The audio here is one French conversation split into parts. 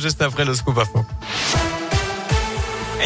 Juste après le scoop fond.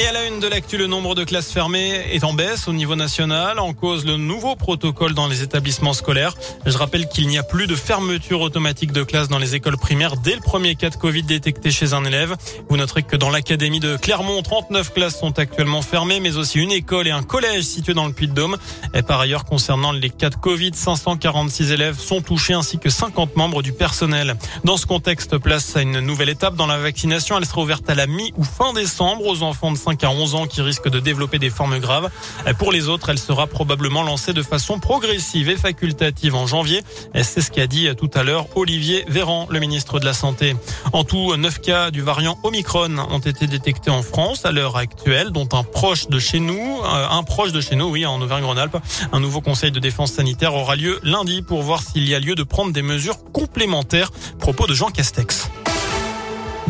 Et à la une de l'actu, le nombre de classes fermées est en baisse au niveau national, en cause le nouveau protocole dans les établissements scolaires. Je rappelle qu'il n'y a plus de fermeture automatique de classes dans les écoles primaires dès le premier cas de Covid détecté chez un élève. Vous noterez que dans l'académie de Clermont, 39 classes sont actuellement fermées, mais aussi une école et un collège situés dans le Puy-de-Dôme. Et par ailleurs, concernant les cas de Covid, 546 élèves sont touchés ainsi que 50 membres du personnel. Dans ce contexte, place à une nouvelle étape dans la vaccination. Elle sera ouverte à la mi ou fin décembre aux enfants de 5 à 11 ans qui risquent de développer des formes graves. Pour les autres, elle sera probablement lancée de façon progressive et facultative en janvier. C'est ce qu'a dit tout à l'heure Olivier Véran, le ministre de la Santé. En tout, 9 cas du variant Omicron ont été détectés en France à l'heure actuelle, dont un proche de chez nous, euh, un proche de chez nous, oui, en Auvergne-Rhône-Alpes. Un nouveau conseil de défense sanitaire aura lieu lundi pour voir s'il y a lieu de prendre des mesures complémentaires. Propos de Jean Castex.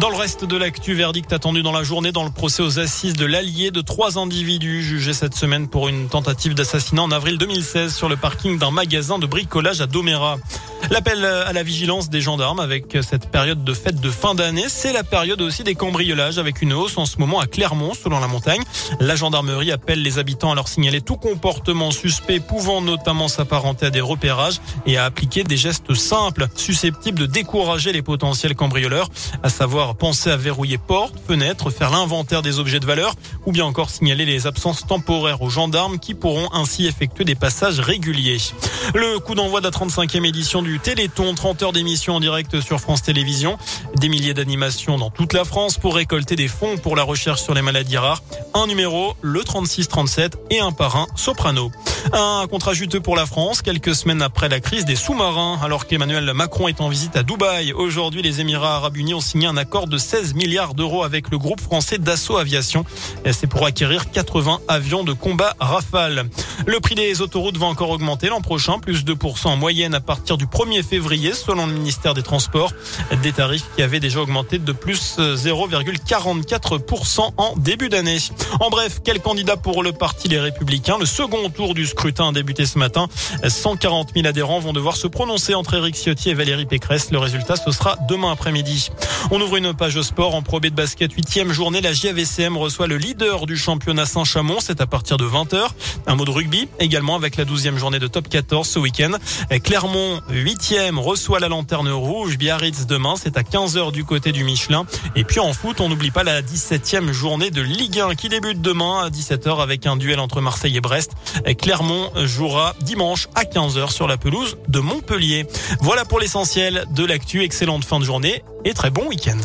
Dans le reste de l'actu, verdict attendu dans la journée dans le procès aux assises de l'allié de trois individus jugés cette semaine pour une tentative d'assassinat en avril 2016 sur le parking d'un magasin de bricolage à Doméra. L'appel à la vigilance des gendarmes avec cette période de fête de fin d'année, c'est la période aussi des cambriolages avec une hausse en ce moment à Clermont, selon la montagne. La gendarmerie appelle les habitants à leur signaler tout comportement suspect pouvant notamment s'apparenter à des repérages et à appliquer des gestes simples susceptibles de décourager les potentiels cambrioleurs, à savoir penser à verrouiller portes, fenêtres, faire l'inventaire des objets de valeur ou bien encore signaler les absences temporaires aux gendarmes qui pourront ainsi effectuer des passages réguliers. Le coup d'envoi de la 35e édition du Téléthon, 30 heures d'émission en direct sur France Télévisions, des milliers d'animations dans toute la France pour récolter des fonds pour la recherche sur les maladies rares. Un numéro, le 3637 et un parrain soprano. Un contrat juteux pour la France, quelques semaines après la crise des sous-marins, alors qu'Emmanuel Macron est en visite à Dubaï. Aujourd'hui, les Émirats arabes unis ont signé un accord de 16 milliards d'euros avec le groupe français Dassault Aviation. C'est pour acquérir 80 avions de combat Rafale. Le prix des autoroutes va encore augmenter l'an prochain, plus 2% en moyenne à partir du 1er février, selon le ministère des Transports. Des tarifs qui avaient déjà augmenté de plus 0,44% en début d'année. En bref, quel candidat pour le parti Les Républicains? Le second tour du scrutin a débuté ce matin. 140 000 adhérents vont devoir se prononcer entre Éric Ciotti et Valérie Pécresse. Le résultat, ce sera demain après-midi. On ouvre une page au sport en Pro B de basket. Huitième journée, la JAVCM reçoit le leader du championnat Saint-Chamond. C'est à partir de 20h. Un mot de rugby également avec la douzième journée de top 14 ce week-end. Clermont, huitième, reçoit la lanterne rouge. Biarritz demain, c'est à 15h du côté du Michelin. Et puis en foot, on n'oublie pas la 17e journée de Ligue 1 qui débute demain à 17h avec un duel entre Marseille et Brest. Clermont jouera dimanche à 15h sur la pelouse de Montpellier. Voilà pour l'essentiel de l'actu. Excellente fin de journée et très bon week-end.